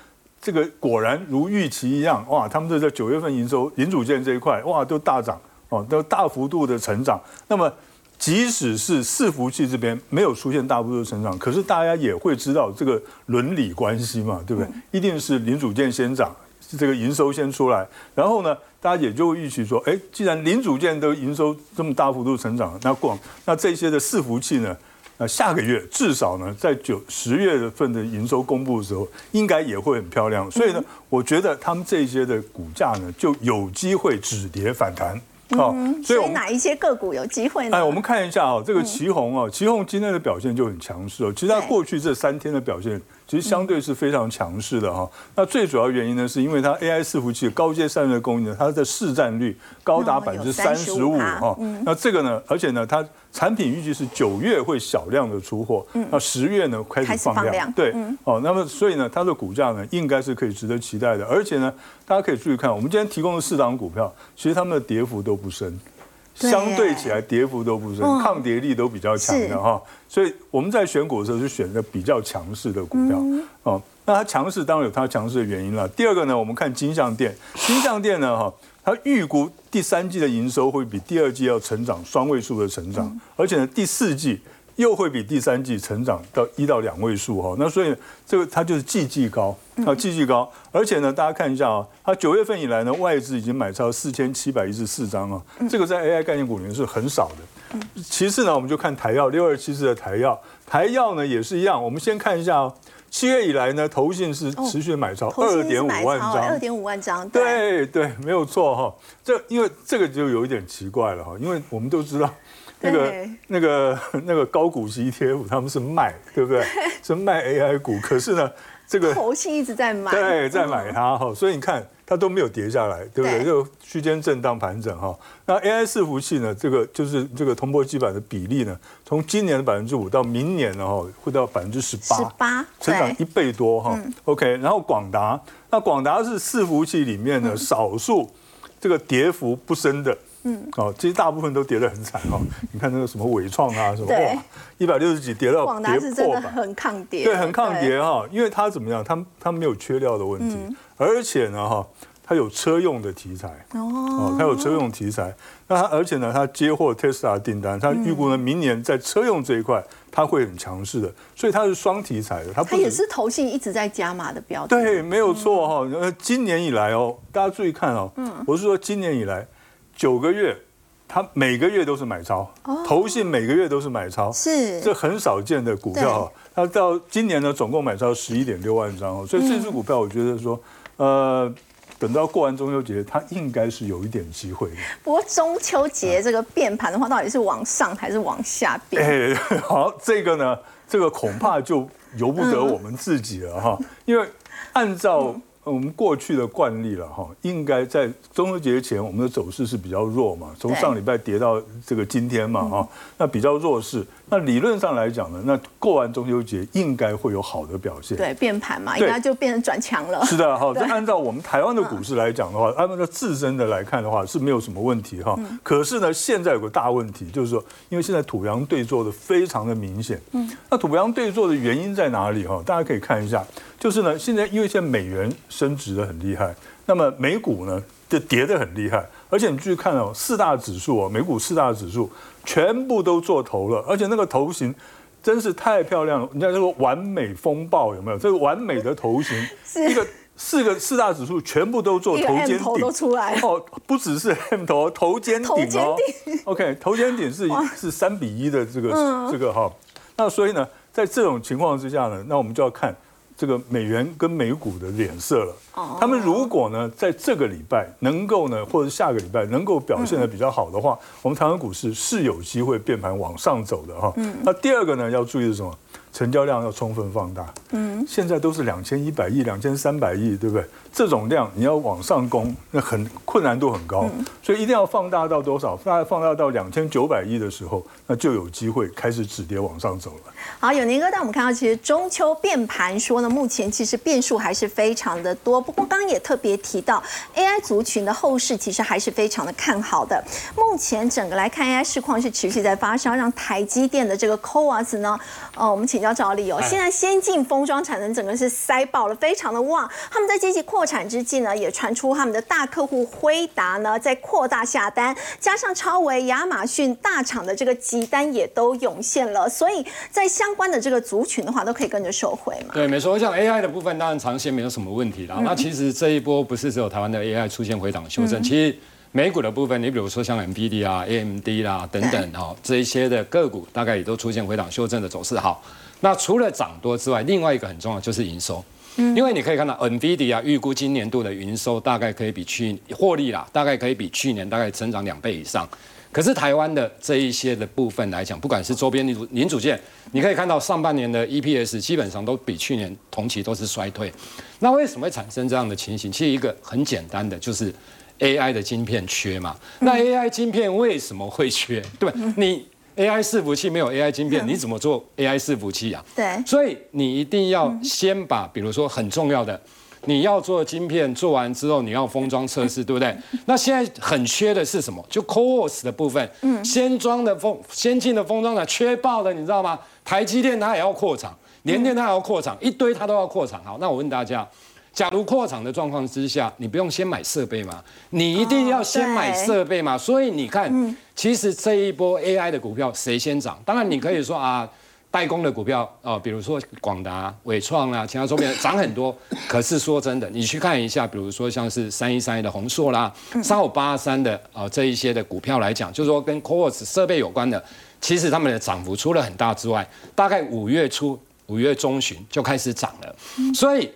这个果然如预期一样，哇，他们都在九月份营收零组件这一块，哇，都大涨，哦，都大幅度的成长，那么。即使是伺服器这边没有出现大幅度成长，可是大家也会知道这个伦理关系嘛，对不对？一定是零组件先涨，这个营收先出来，然后呢，大家也就会预期说，哎，既然零组件都营收这么大幅度成长，那广那这些的伺服器呢，那下个月至少呢，在九十月份的营收公布的时候，应该也会很漂亮。所以呢，我觉得他们这些的股价呢，就有机会止跌反弹。好，所以哪一些个股有机会呢？哎，我们看一下啊，这个旗宏啊，旗宏今天的表现就很强势哦。其实它过去这三天的表现。其实相对是非常强势的哈。那最主要原因呢，是因为它 AI 伺服器高阶散热供应呢，它的市占率高达百分之三十五哈。那这个呢，而且呢，它产品预计是九月会小量的出货，那十月呢开始放量。对，哦，那么所以呢，它的股价呢应该是可以值得期待的。而且呢，大家可以注意看，我们今天提供的四档股票，其实它们的跌幅都不深。相对起来跌幅都不深，抗跌力都比较强的哈。所以我们在选股的时候就选择比较强势的股票哦。那它强势当然有它强势的原因了。第二个呢，我们看金象店，金象店呢哈，它预估第三季的营收会比第二季要成长双位数的成长，而且呢第四季。又会比第三季成长到一到两位数哈，那所以这个它就是季季高啊，季季高，而且呢，大家看一下啊，它九月份以来呢，外资已经买超四千七百一十四张啊，这个在 AI 概念股里面是很少的。其次呢，我们就看台药六二七四的台药，台药呢也是一样，我们先看一下哦，七月以来呢，投信是持续买超二点五万张，二点五万张，对对，没有错哈。这因为这个就有一点奇怪了哈，因为我们都知道。那个、那个、[LAUGHS] 那个高股息 ETF，他们是卖，对不对？是卖 AI 股，可是呢，这个投信一直在买，对，在买它哈，所以你看它都没有跌下来，对不对？就区间震荡盘整哈。那 AI 伺服器呢，这个就是这个铜箔基板的比例呢，从今年的百分之五到明年呢哈，会到百分之十八，十八，成长一倍多哈。OK，然后广达，那广达是伺服器里面的少数这个跌幅不深的。嗯，哦，其实大部分都跌得很惨哦。[LAUGHS] 你看那个什么伟创啊，什么哇，一百六十几跌到跌破百，很抗跌，对，很抗跌哈。因为它怎么样？它它没有缺料的问题，而且呢哈，它有车用的题材哦，它有车用题材。那它而且呢，它接获 Tesla 订单，它预估呢明年在车用这一块它会很强势的，所以它是双题材的。它它也是投信一直在加码的标的。对，没有错哈。呃，今年以来哦，大家注意看哦，嗯，我是说今年以来。九个月，它每个月都是买超，投信每个月都是买超，是这很少见的股票。它到今年呢，总共买超十一点六万张哦，所以这支股票我觉得说，呃，等到过完中秋节，它应该是有一点机会的。不过中秋节这个变盘的话，到底是往上还是往下变？[LAUGHS] 哎，好，这个呢，这个恐怕就由不得我们自己了哈，因为按照。我们过去的惯例了哈，应该在中秋节前，我们的走势是比较弱嘛，从上礼拜跌到这个今天嘛哈，那比较弱势。那理论上来讲呢，那过完中秋节应该会有好的表现。对，变盘嘛，应该就变成转强了。是的，[LAUGHS] 哈，这按照我们台湾的股市来讲的话，按照自身的来看的话是没有什么问题哈。可是呢，现在有个大问题，就是说，因为现在土洋对坐的非常的明显。嗯。那土洋对坐的原因在哪里哈？大家可以看一下，就是呢，现在因为现在美元升值的很厉害，那么美股呢就跌的很厉害，而且你继续看哦，四大指数哦，美股四大指数。全部都做头了，而且那个头型真是太漂亮了。你看这个完美风暴有没有？这个完美的头型，[LAUGHS] 一个四个四大指数全部都做头肩顶出来哦，不只是 M 头头肩顶哦。OK，头肩顶是是三比一的这个这个哈。那所以呢，在这种情况之下呢，那我们就要看。这个美元跟美股的脸色了。他们如果呢，在这个礼拜能够呢，或者下个礼拜能够表现的比较好的话，我们台湾股市是有机会变盘往上走的哈。那第二个呢，要注意是什么？成交量要充分放大。嗯，现在都是两千一百亿、两千三百亿，对不对？这种量你要往上攻，那很困难度很高，所以一定要放大到多少？大概放大到两千九百亿的时候，那就有机会开始止跌往上走了。好，有年哥带我们看到，其实中秋变盘说呢，目前其实变数还是非常的多。不过刚刚也特别提到，AI 族群的后市其实还是非常的看好的。目前整个来看，AI 市况是持续在发烧，让台积电的这个 CoWAS 呢，呃，我们请教赵理哦，现在先进封装产能整个是塞爆了，非常的旺。他们在积极扩产之际呢，也传出他们的大客户辉达呢在扩大下单，加上超维、亚马逊大厂的这个急单也都涌现了，所以在相关的这个族群的话，都可以跟着受惠嘛。对，没错。像 AI 的部分，当然长线没有什么问题啦。那其实这一波不是只有台湾的 AI 出现回档修正，其实美股的部分，你比如说像 NVD 啊、AMD 啦等等哈，这一些的个股大概也都出现回档修正的走势。好，那除了涨多之外，另外一个很重要就是营收。因为你可以看到，NVIDIA 预估今年度的营收大概可以比去获利啦，大概可以比去年大概增长两倍以上。可是台湾的这一些的部分来讲，不管是周边零组零组件，你可以看到上半年的 EPS 基本上都比去年同期都是衰退。那为什么会产生这样的情形？其实一个很简单的，就是 AI 的晶片缺嘛。那 AI 晶片为什么会缺？对你。AI 伺服器没有 AI 晶片，你怎么做 AI 伺服器啊？对，所以你一定要先把，比如说很重要的你要做晶片，做完之后你要封装测试，对不对？那现在很缺的是什么？就 CoWoS 的部分，嗯，先装的封先进的封装厂缺爆了，你知道吗？台积电它也要扩厂，联电它也要扩厂，一堆它都要扩厂。好，那我问大家，假如扩厂的状况之下，你不用先买设备嘛？你一定要先买设备嘛？所以你看，其实这一波 AI 的股票谁先涨？当然你可以说啊。代工的股票哦，比如说广达、伟创啊，其他周边 [COUGHS] 涨很多。可是说真的，你去看一下，比如说像是三一三一的宏硕啦，三五八三的啊这一些的股票来讲，就是说跟 CoWoS 设备有关的，其实他们的涨幅除了很大之外，大概五月初、五月中旬就开始涨了。所以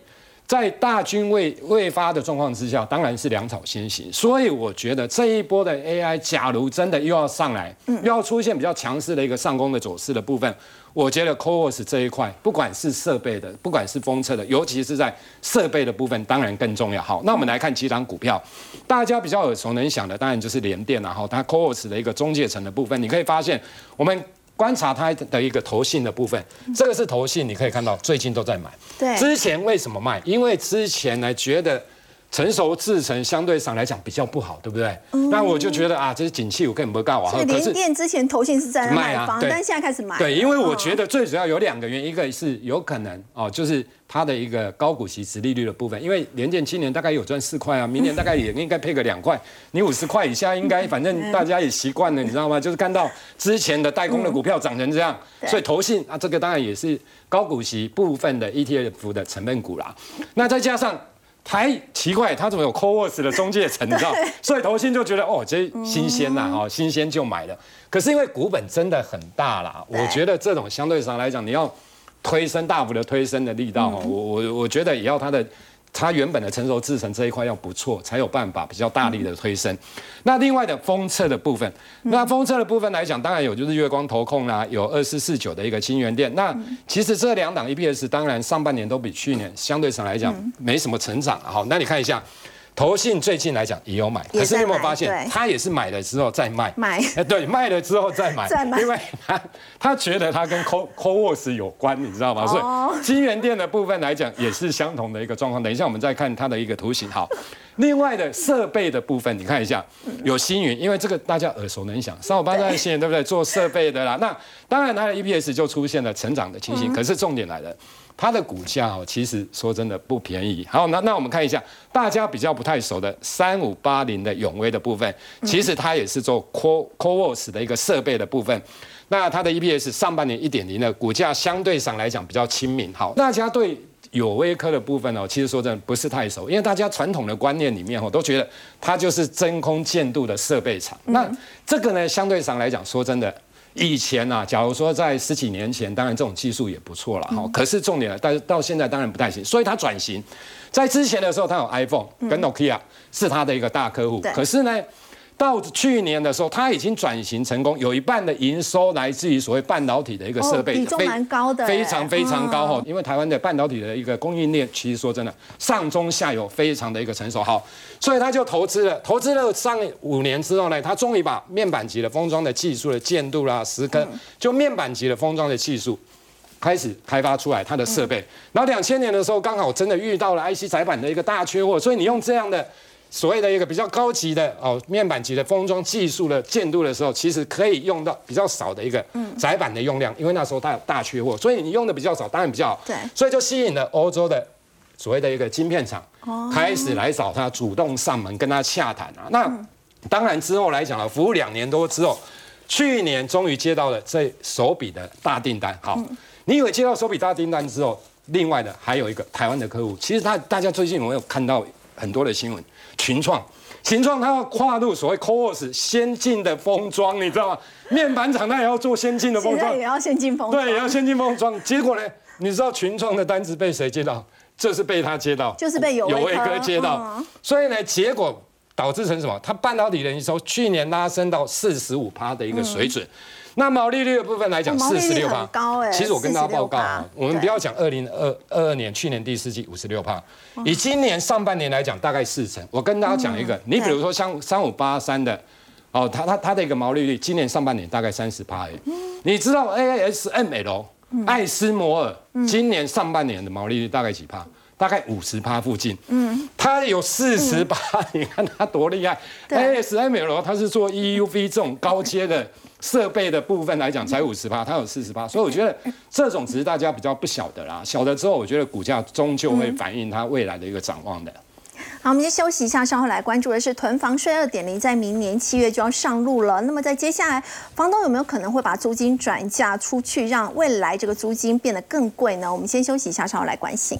在大军未未发的状况之下，当然是粮草先行。所以我觉得这一波的 AI，假如真的又要上来，又要出现比较强势的一个上攻的走势的部分。我觉得 CoWoS 这一块，不管是设备的，不管是封测的，尤其是在设备的部分，当然更重要。好，那我们来看几档股票，大家比较耳熟能详的，当然就是联电了。哈，它 CoWoS 的一个中介层的部分，你可以发现，我们观察它的一个投信的部分，这个是投信，你可以看到最近都在买。对，之前为什么卖？因为之前呢觉得。成熟制成相对上来讲比较不好，对不对？那我就觉得啊，这是景气，我根本不干我。可是电之前投信是在卖房，但现在开始买。对，因为我觉得最主要有两个原因，一个是有可能哦，就是它的一个高股息、值利率的部分。因为联建今年大概有赚四块啊，明年大概也应该配个两块。你五十块以下应该，反正大家也习惯了，你知道吗？就是看到之前的代工的股票涨成这样，所以投信啊，这个当然也是高股息部分的 ETF 的成分股啦。那再加上。还奇怪，它怎么有 CoWoS 的中介层？你知道，[LAUGHS] 所以投信就觉得哦，这新鲜呐，哦，新鲜就买了。可是因为股本真的很大啦，我觉得这种相对上来讲，你要推升大幅的推升的力道，我我我觉得也要它的。它原本的成熟制成这一块要不错，才有办法比较大力的推升。那另外的封测的部分，那封测的部分来讲，当然有就是月光投控啦，有二四四九的一个清源店。那其实这两档 EPS 当然上半年都比去年相对上来讲没什么成长。好，那你看一下。投信最近来讲也有买，可是你有没有发现，他也是买了之后再卖？买，[LAUGHS] 哎，对，卖了之后再买，再买，因为他他觉得他跟 Co [LAUGHS] CoWoS 有关，你知道吗？所以金源店的部分来讲也是相同的一个状况。等一下我们再看它的一个图形。好，[LAUGHS] 另外的设备的部分，你看一下，有星云，因为这个大家耳熟能详，三五八三的星云，对不对？做设备的啦，那当然它的 EPS 就出现了成长的情形。可是重点来了。它的股价哦，其实说真的不便宜。好，那那我们看一下大家比较不太熟的三五八零的永威的部分，其实它也是做 Co CoWoS 的一个设备的部分。那它的 EPS 上半年一点零的股价相对上来讲比较亲民。好，大家对有威科的部分哦，其实说真的不是太熟，因为大家传统的观念里面哦，都觉得它就是真空建度的设备厂。那这个呢，相对上来讲，说真的。以前啊，假如说在十几年前，当然这种技术也不错了哈。可是重点，但是到现在当然不太行。所以它转型，在之前的时候，它有 iPhone 跟 Nokia 是它的一个大客户。可是呢？到去年的时候，它已经转型成功，有一半的营收来自于所谓半导体的一个设备，比重蛮高的，非常非常高哈。因为台湾的半导体的一个供应链，其实说真的，上中下游非常的一个成熟好，所以他就投资了，投资了上五年之后呢，他终于把面板级的封装的技术的建度啦、时刻，就面板级的封装的技术开始开发出来，它的设备。然后两千年的时候，刚好真的遇到了 IC 载板的一个大缺货，所以你用这样的。所谓的一个比较高级的哦面板级的封装技术的建度的时候，其实可以用到比较少的一个窄板的用量，因为那时候它有大缺货，所以你用的比较少，当然比较好。对，所以就吸引了欧洲的所谓的一个晶片厂开始来找他，主动上门跟他洽谈啊。那当然之后来讲了，服务两年多之后，去年终于接到了这手笔的大订单。好，你以为接到手笔大订单之后，另外的还有一个台湾的客户，其实他大家最近有没有看到很多的新闻？群创，群创它要跨入所谓 CoWoS 先进的封装，你知道吗？面板厂它也要做先进的封装，也要先进封对，也要先进封装。结果呢，你知道群创的单子被谁接到？这是被他接到，就是被有有为哥接到。所以呢，结果导致成什么？它半导体的营收去年拉升到四十五趴的一个水准。那毛利率的部分来讲，四十六趴，高哎。其实我跟大家报告啊，我们不要讲二零二二二年，去年第四季五十六趴，以今年上半年来讲，大概四成。我跟大家讲一个，你比如说像三五八三的，哦，它它它的一个毛利率，今年上半年大概三十趴哎。你知道 ASML 艾斯摩尔今年上半年的毛利率大概几趴？大概五十趴附近。嗯，它有四十趴，你看它多厉害。ASML 它是做 EUV 这种高阶的设备的部分来讲，才五十趴，它有四十趴，所以我觉得这种只是大家比较不晓得啦。晓得之后，我觉得股价终究会反映它未来的一个展望的。好，我们先休息一下，稍后来关注的是囤房税二点零，在明年七月就要上路了。那么在接下来，房东有没有可能会把租金转嫁出去，让未来这个租金变得更贵呢？我们先休息一下，稍后来关心。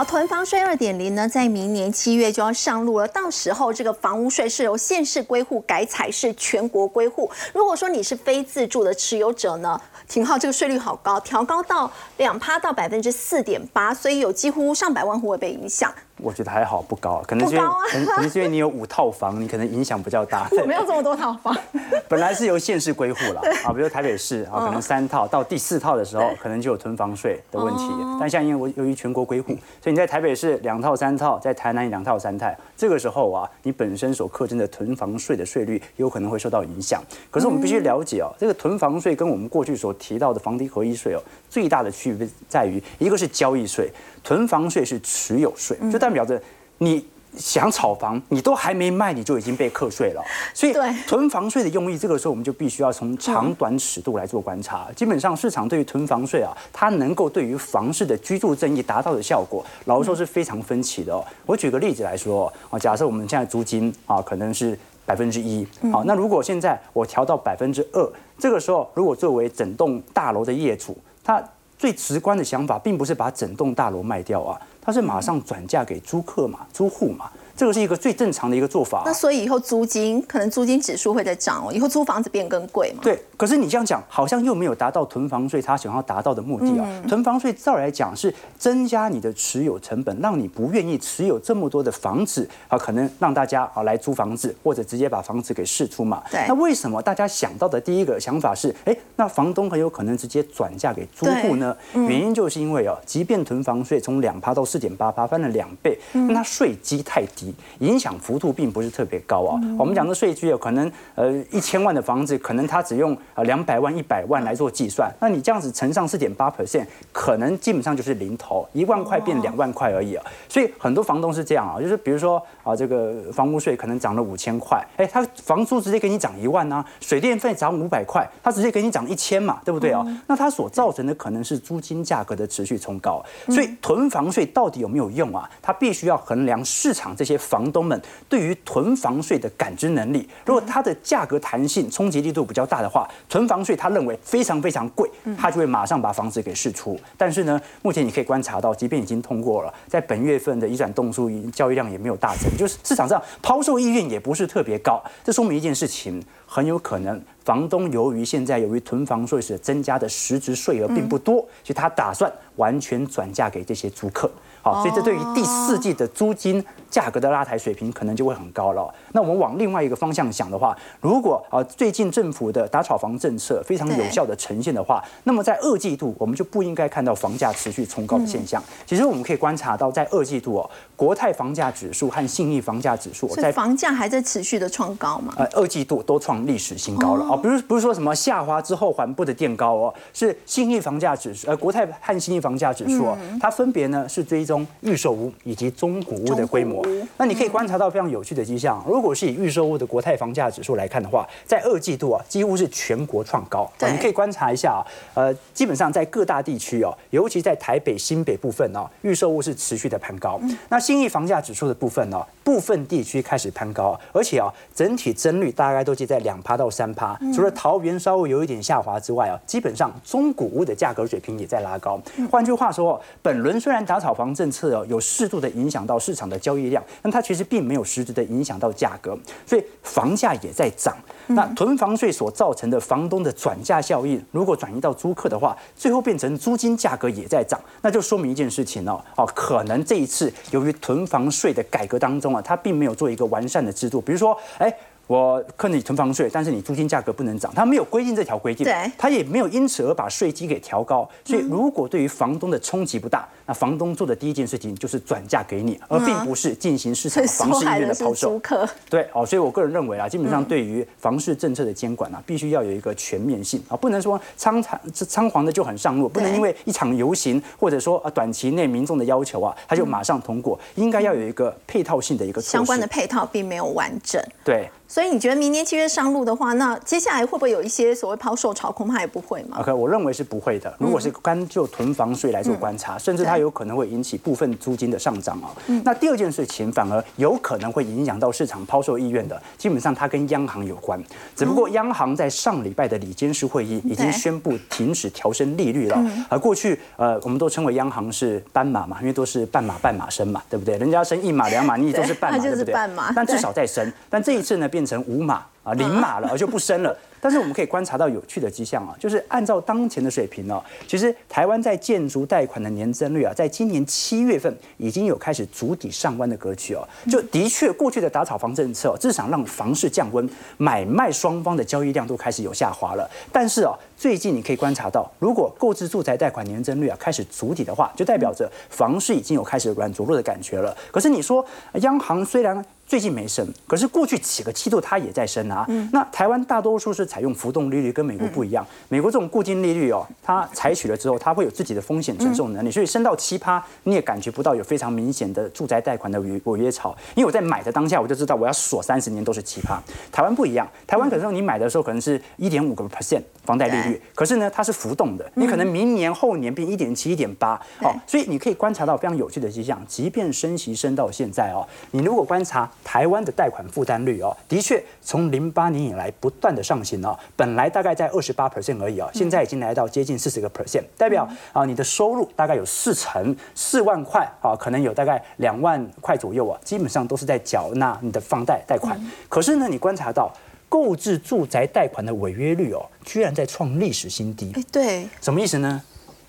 好，囤房税二点零呢，在明年七月就要上路了。到时候，这个房屋税是由县市归户改采是全国归户。如果说你是非自住的持有者呢，廷浩这个税率好高，调高到两趴到百分之四点八，所以有几乎上百万户会被影响。我觉得还好，不高，可能是因为可能是因为你有五套房，你可能影响比较大。[LAUGHS] 我没有这么多套房，[LAUGHS] 本来是由县市归户了 [LAUGHS] 啊，比如台北市啊，可能三套到第四套的时候，可能就有囤房税的问题。但现在因为我由于全国归户，所以你在台北市两套三套，在台南两套三套，这个时候啊，你本身所课征的囤房税的税率有可能会受到影响。可是我们必须了解哦，这个囤房税跟我们过去所提到的房地合一税哦，最大的区别在于，一个是交易税，囤房税是持有税，就代表着。你想炒房，你都还没卖，你就已经被课税了。[LAUGHS] 所以囤房税的用意，这个时候我们就必须要从长短尺度来做观察。基本上市场对于囤房税啊，它能够对于房市的居住正义达到的效果，老实说是非常分歧的哦。我举个例子来说啊，假设我们现在租金啊可能是百分之一，好，那如果现在我调到百分之二，这个时候如果作为整栋大楼的业主，他最直观的想法，并不是把整栋大楼卖掉啊。他是马上转嫁给租客嘛，租户嘛。这个是一个最正常的一个做法。那所以以后租金可能租金指数会在涨哦，以后租房子变更贵嘛？对。可是你这样讲，好像又没有达到囤房税他想要达到的目的啊。囤房税照来讲是增加你的持有成本，让你不愿意持有这么多的房子啊，可能让大家啊来租房子，或者直接把房子给释出嘛。对。那为什么大家想到的第一个想法是，哎，那房东很有可能直接转嫁给租户呢？原因就是因为哦，即便囤房税从两趴到四点八趴，翻了两倍，那它税基太低，影响。幅度并不是特别高啊。我们讲的税基有可能呃一千万的房子，可能它只用呃两百万、一百万来做计算。那你这样子乘上四点八 percent，可能基本上就是零头，一万块变两万块而已啊。所以很多房东是这样啊，就是比如说啊，这个房屋税可能涨了五千块，哎，他房租直接给你涨一万啊，水电费涨五百块，他直接给你涨一千嘛，对不对啊？那它所造成的可能是租金价格的持续冲高。所以囤房税到底有没有用啊？它必须要衡量市场这些些房东们。对于囤房税的感知能力，如果它的价格弹性冲击力度比较大的话，囤房税他认为非常非常贵，他就会马上把房子给释出。但是呢，目前你可以观察到，即便已经通过了，在本月份的移转动数交易量也没有大增，就是市场上抛售意愿也不是特别高。这说明一件事情，很有可能房东由于现在由于囤房税是增加的实质税额并不多，所以他打算完全转嫁给这些租客。好，所以这对于第四季的租金价格的拉抬水平可能就会很高了。那我们往另外一个方向想的话，如果啊最近政府的打炒房政策非常有效的呈现的话，那么在二季度我们就不应该看到房价持续冲高的现象。其实我们可以观察到，在二季度哦，国泰房价指数和信义房价指数在房价还在持续的创高嘛？呃，二季度都创历史新高了啊！不是不是说什么下滑之后缓步的垫高哦，是信义房价指数呃国泰和信义房价指数哦，它分别呢是追。中预售屋以及中古屋的规模，那你可以观察到非常有趣的迹象。如果是以预售屋的国泰房价指数来看的话，在二季度啊，几乎是全国创高。你可以观察一下啊，呃，基本上在各大地区哦，尤其在台北新北部分哦，预售屋是持续的攀高。那新义房价指数的部分呢，部分地区开始攀高，而且啊，整体增率大概都介在两趴到三趴。除了桃园稍微有一点下滑之外啊，基本上中古屋的价格水平也在拉高。换句话说，本轮虽然打炒房。政策哦，有适度的影响到市场的交易量，但它其实并没有实质的影响到价格，所以房价也在涨。那囤房税所造成的房东的转嫁效应，如果转移到租客的话，最后变成租金价格也在涨，那就说明一件事情哦，哦，可能这一次由于囤房税的改革当中啊，它并没有做一个完善的制度，比如说，哎。我课你囤房税，但是你租金价格不能涨，他没有规定这条规定，对，他也没有因此而把税基给调高，所以如果对于房东的冲击不大，那房东做的第一件事情就是转嫁给你，而并不是进行市场房市意愿的抛售。对，哦，所以我个人认为啊，基本上对于房市政策的监管啊，必须要有一个全面性。啊，不能说仓仓仓皇的就很上路，不能因为一场游行或者说啊短期内民众的要求啊，他就马上通过，应该要有一个配套性的一个相关的配套并没有完整。对。所以你觉得明年七月上路的话，那接下来会不会有一些所谓抛售潮？恐怕也不会嘛。OK，我认为是不会的。如果是单就囤房税来做观察，甚至它有可能会引起部分租金的上涨啊。那第二件事情反而有可能会影响到市场抛售意愿的，基本上它跟央行有关。只不过央行在上礼拜的里监事会议已经宣布停止调升利率了。而过去呃，我们都称为央行是斑马嘛，因为都是半马半马升嘛，对不对？人家升一马两马，你都是半马，[LAUGHS] 对不对？但至少在升。但这一次呢，变成五码啊，零码了，而就不升了。但是我们可以观察到有趣的迹象啊，就是按照当前的水平呢，其实台湾在建筑贷款的年增率啊，在今年七月份已经有开始逐底上弯的格局哦。就的确过去的打炒房政策至少让房市降温，买卖双方的交易量都开始有下滑了。但是哦，最近你可以观察到，如果购置住宅贷款年增率啊开始逐底的话，就代表着房市已经有开始软着陆的感觉了。可是你说央行虽然最近没升，可是过去几个季度它也在升啊。那台湾大多数是采用浮动利率，跟美国不一样。美国这种固定利率哦，它采取了之后，它会有自己的风险承受能力，所以升到七趴，你也感觉不到有非常明显的住宅贷款的违违约潮。因为我在买的当下，我就知道我要锁三十年都是七趴。台湾不一样，台湾可能你买的时候可能是一点五个 percent 房贷利率，可是呢它是浮动的，你可能明年后年变一点七、一点八。哦，所以你可以观察到非常有趣的迹象，即便升息升到现在哦，你如果观察。台湾的贷款负担率哦，的确从零八年以来不断的上行哦，本来大概在二十八 percent 而已哦，现在已经来到接近四十个 percent，代表啊你的收入大概有四成四万块啊，可能有大概两万块左右啊，基本上都是在缴纳你的房贷贷款。可是呢，你观察到购置住宅贷款的违约率哦，居然在创历史新低。哎，对，什么意思呢？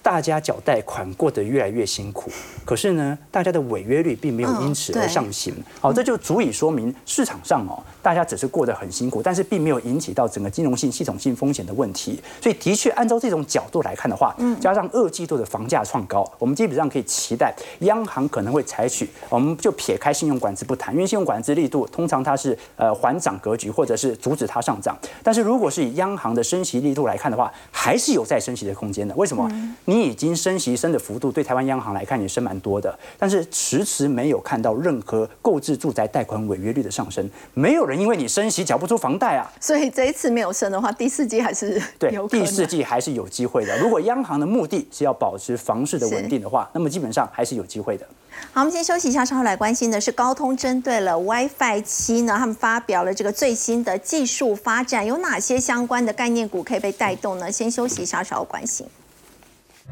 大家缴贷款过得越来越辛苦，可是呢，大家的违约率并没有因此而上行。好，这就足以说明市场上哦，大家只是过得很辛苦，但是并没有引起到整个金融性、系统性风险的问题。所以，的确按照这种角度来看的话，加上二季度的房价创高，我们基本上可以期待央行可能会采取，我们就撇开信用管制不谈，因为信用管制力度通常它是呃缓涨格局，或者是阻止它上涨。但是如果是以央行的升息力度来看的话，还是有再升息的空间的。为什么？你已经升息升的幅度对台湾央行来看也升蛮多的，但是迟迟没有看到任何购置住宅贷款违约率的上升，没有人因为你升息缴不出房贷啊。所以这一次没有升的话，第四季还是对，第四季还是有机会的。如果央行的目的是要保持房市的稳定的话，那么基本上还是有机会的。好，我们先休息一下，稍后来关心的是高通针对了 WiFi 七呢，他们发表了这个最新的技术发展，有哪些相关的概念股可以被带动呢？先休息一下，稍后关心。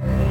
设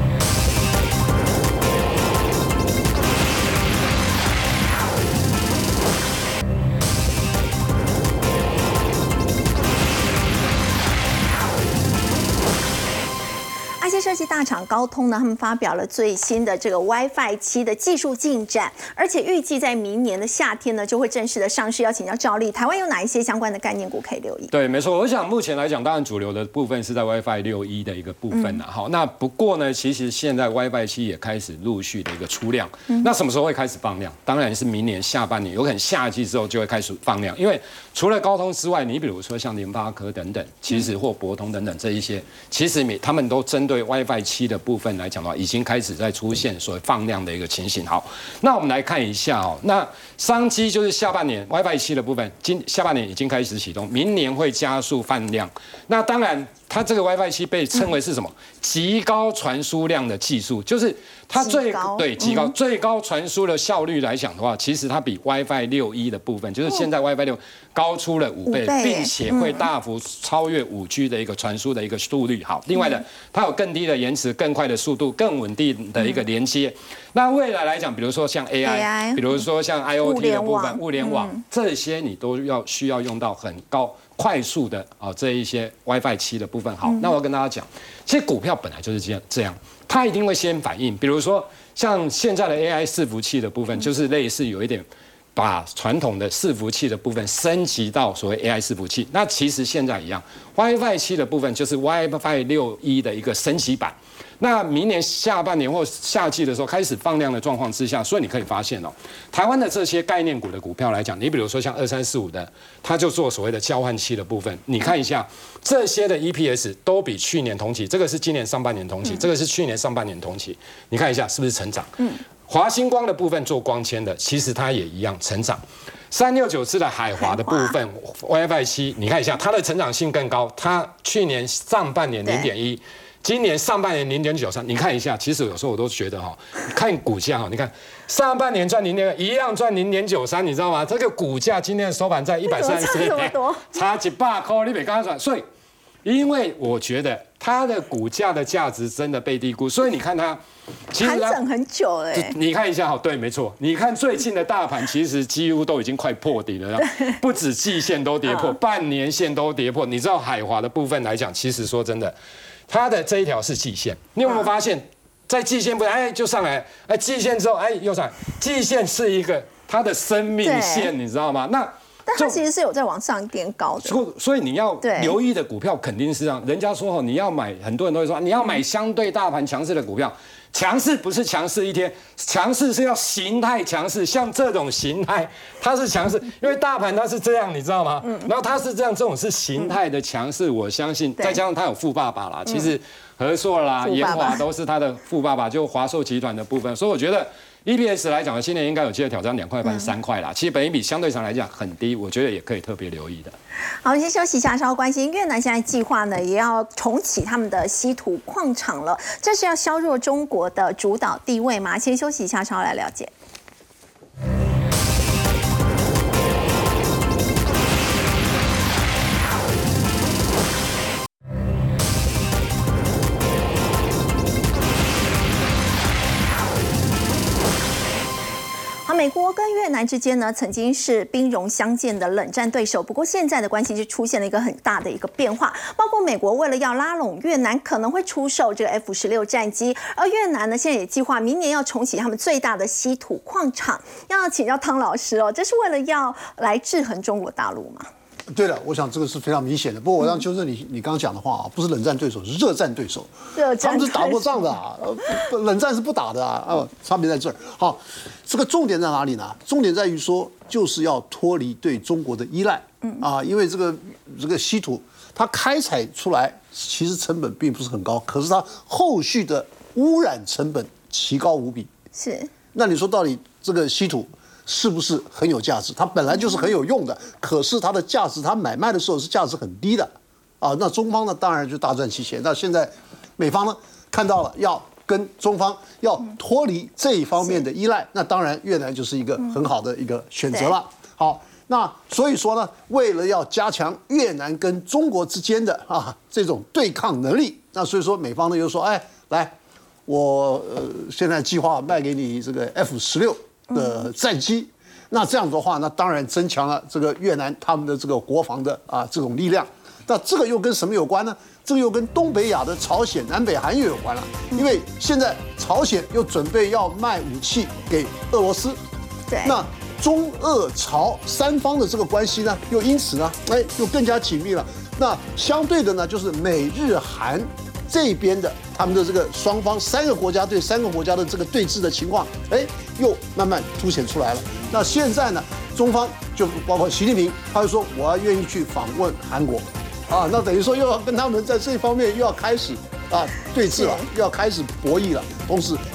计大厂高通呢，他们发表了最新的这个 WiFi 七的技术进展，而且预计在明年的夏天呢就会正式的上市。要请教赵力，台湾有哪一些相关的概念股可以留意？对，没错，我想目前来讲，当然主流的部分是在 WiFi 六一的一个部分了。好，那不过呢，其实现在 WiFi 七也开始陆续的一个出量。那什么时候会开始放量？当然是明年下半年，有可能夏季之后就会开始放量。因为除了高通之外，你比如说像联发科等等，其实或博通等等这一些，其实你他们都针对 WiFi 七的部分来讲的话，已经开始在出现所谓放量的一个情形。好，那我们来看一下哦，那商机就是下半年 WiFi 七的部分，今下半年已经开始启动，明年会加速放量。那当然。它这个 WiFi 七被称为是什么？极高传输量的技术，就是它最对极高。最高传输的效率来讲的话，其实它比 WiFi 六一的部分，就是现在 WiFi 六高出了五倍，并且会大幅超越五 G 的一个传输的一个速率。好，另外的它有更低的延迟、更快的速度、更稳定的一个连接。那未来来讲，比如说像 AI，比如说像 IOT 的部分、物联网。这些，你都要需要用到很高。快速的啊，这一些 WiFi 七的部分好，那我要跟大家讲，其实股票本来就是这样，这样它一定会先反应。比如说像现在的 AI 伺服器的部分，就是类似有一点把传统的伺服器的部分升级到所谓 AI 伺服器。那其实现在一样，WiFi 七的部分就是 WiFi 六一的一个升级版。那明年下半年或夏季的时候开始放量的状况之下，所以你可以发现哦，台湾的这些概念股的股票来讲，你比如说像二三四五的，它就做所谓的交换期的部分，你看一下这些的 EPS 都比去年同期，这个是今年上半年同期，这个是去年上半年同期，你看一下是不是成长？嗯，华星光的部分做光纤的，其实它也一样成长。三六九四的海华的部分 WiFi 七，你看一下它的成长性更高，它去年上半年零点一。今年上半年零点九三，你看一下，其实有时候我都觉得哈，看股价哈，你看上半年赚零点一样赚零点九三，你知道吗？这个股价今天的收盘在一百三十，差几百块，你别刚刚转，所以因为我觉得它的股价的价值真的被低估，所以你看它，其实整很久哎，你看一下哈，对，没错，你看最近的大盘其实几乎都已经快破底了，[LAUGHS] 不止季线都跌破，半年线都跌破，你知道海华的部分来讲，其实说真的。它的这一条是季线，你有没有发现，在季线不哎就上来，哎季线之后哎又上来，季线是一个它的生命线，你知道吗？那但它其实是有在往上垫高的，所所以你要留意的股票肯定是这样。人家说哦，你要买，很多人都会说你要买相对大盘强势的股票。强势不是强势一天，强势是要形态强势，像这种形态它是强势，因为大盘它是这样，你知道吗？嗯。然后它是这样，这种是形态的强势，我相信再加上它有富爸爸啦，其实和硕啦、延华都是它的富爸爸，就华硕集团的部分，所以我觉得。EPS 来讲，今年应该有机会挑战两块半、三块啦。其实本益比相对上来讲很低，我觉得也可以特别留意的。好，先休息一下，稍后关心越南现在计划呢，也要重启他们的稀土矿场了，这是要削弱中国的主导地位吗？先休息一下，稍后来了解。美国跟越南之间呢，曾经是兵戎相见的冷战对手。不过现在的关系就出现了一个很大的一个变化，包括美国为了要拉拢越南，可能会出售这个 F 十六战机，而越南呢，现在也计划明年要重启他们最大的稀土矿场。要请教汤老师哦，这是为了要来制衡中国大陆吗？对了，我想这个是非常明显的。不过我让纠正你，你刚刚讲的话啊，不是冷战对手，是热战对手。热战，他们是打过仗的啊，冷战是不打的啊。哦，差别在这儿。好，这个重点在哪里呢？重点在于说，就是要脱离对中国的依赖。嗯啊，因为这个这个稀土，它开采出来其实成本并不是很高，可是它后续的污染成本奇高无比。是。那你说到底这个稀土？是不是很有价值？它本来就是很有用的，可是它的价值，它买卖的时候是价值很低的，啊，那中方呢，当然就大赚其钱。那现在美方呢，看到了要跟中方要脱离这一方面的依赖，那当然越南就是一个很好的一个选择了。好，那所以说呢，为了要加强越南跟中国之间的啊这种对抗能力，那所以说美方呢又说，哎，来，我呃现在计划卖给你这个 F 十六。的战机，那这样的话，那当然增强了这个越南他们的这个国防的啊这种力量。那这个又跟什么有关呢？这个又跟东北亚的朝鲜、南北韩又有关了。因为现在朝鲜又准备要卖武器给俄罗斯，对，那中俄朝三方的这个关系呢，又因此呢，哎，又更加紧密了。那相对的呢，就是美日韩。这边的他们的这个双方三个国家对三个国家的这个对峙的情况，哎，又慢慢凸显出来了。那现在呢，中方就包括习近平，他就说我要愿意去访问韩国，啊，那等于说又要跟他们在这方面又要开始啊对峙了，又要开始博弈了，同时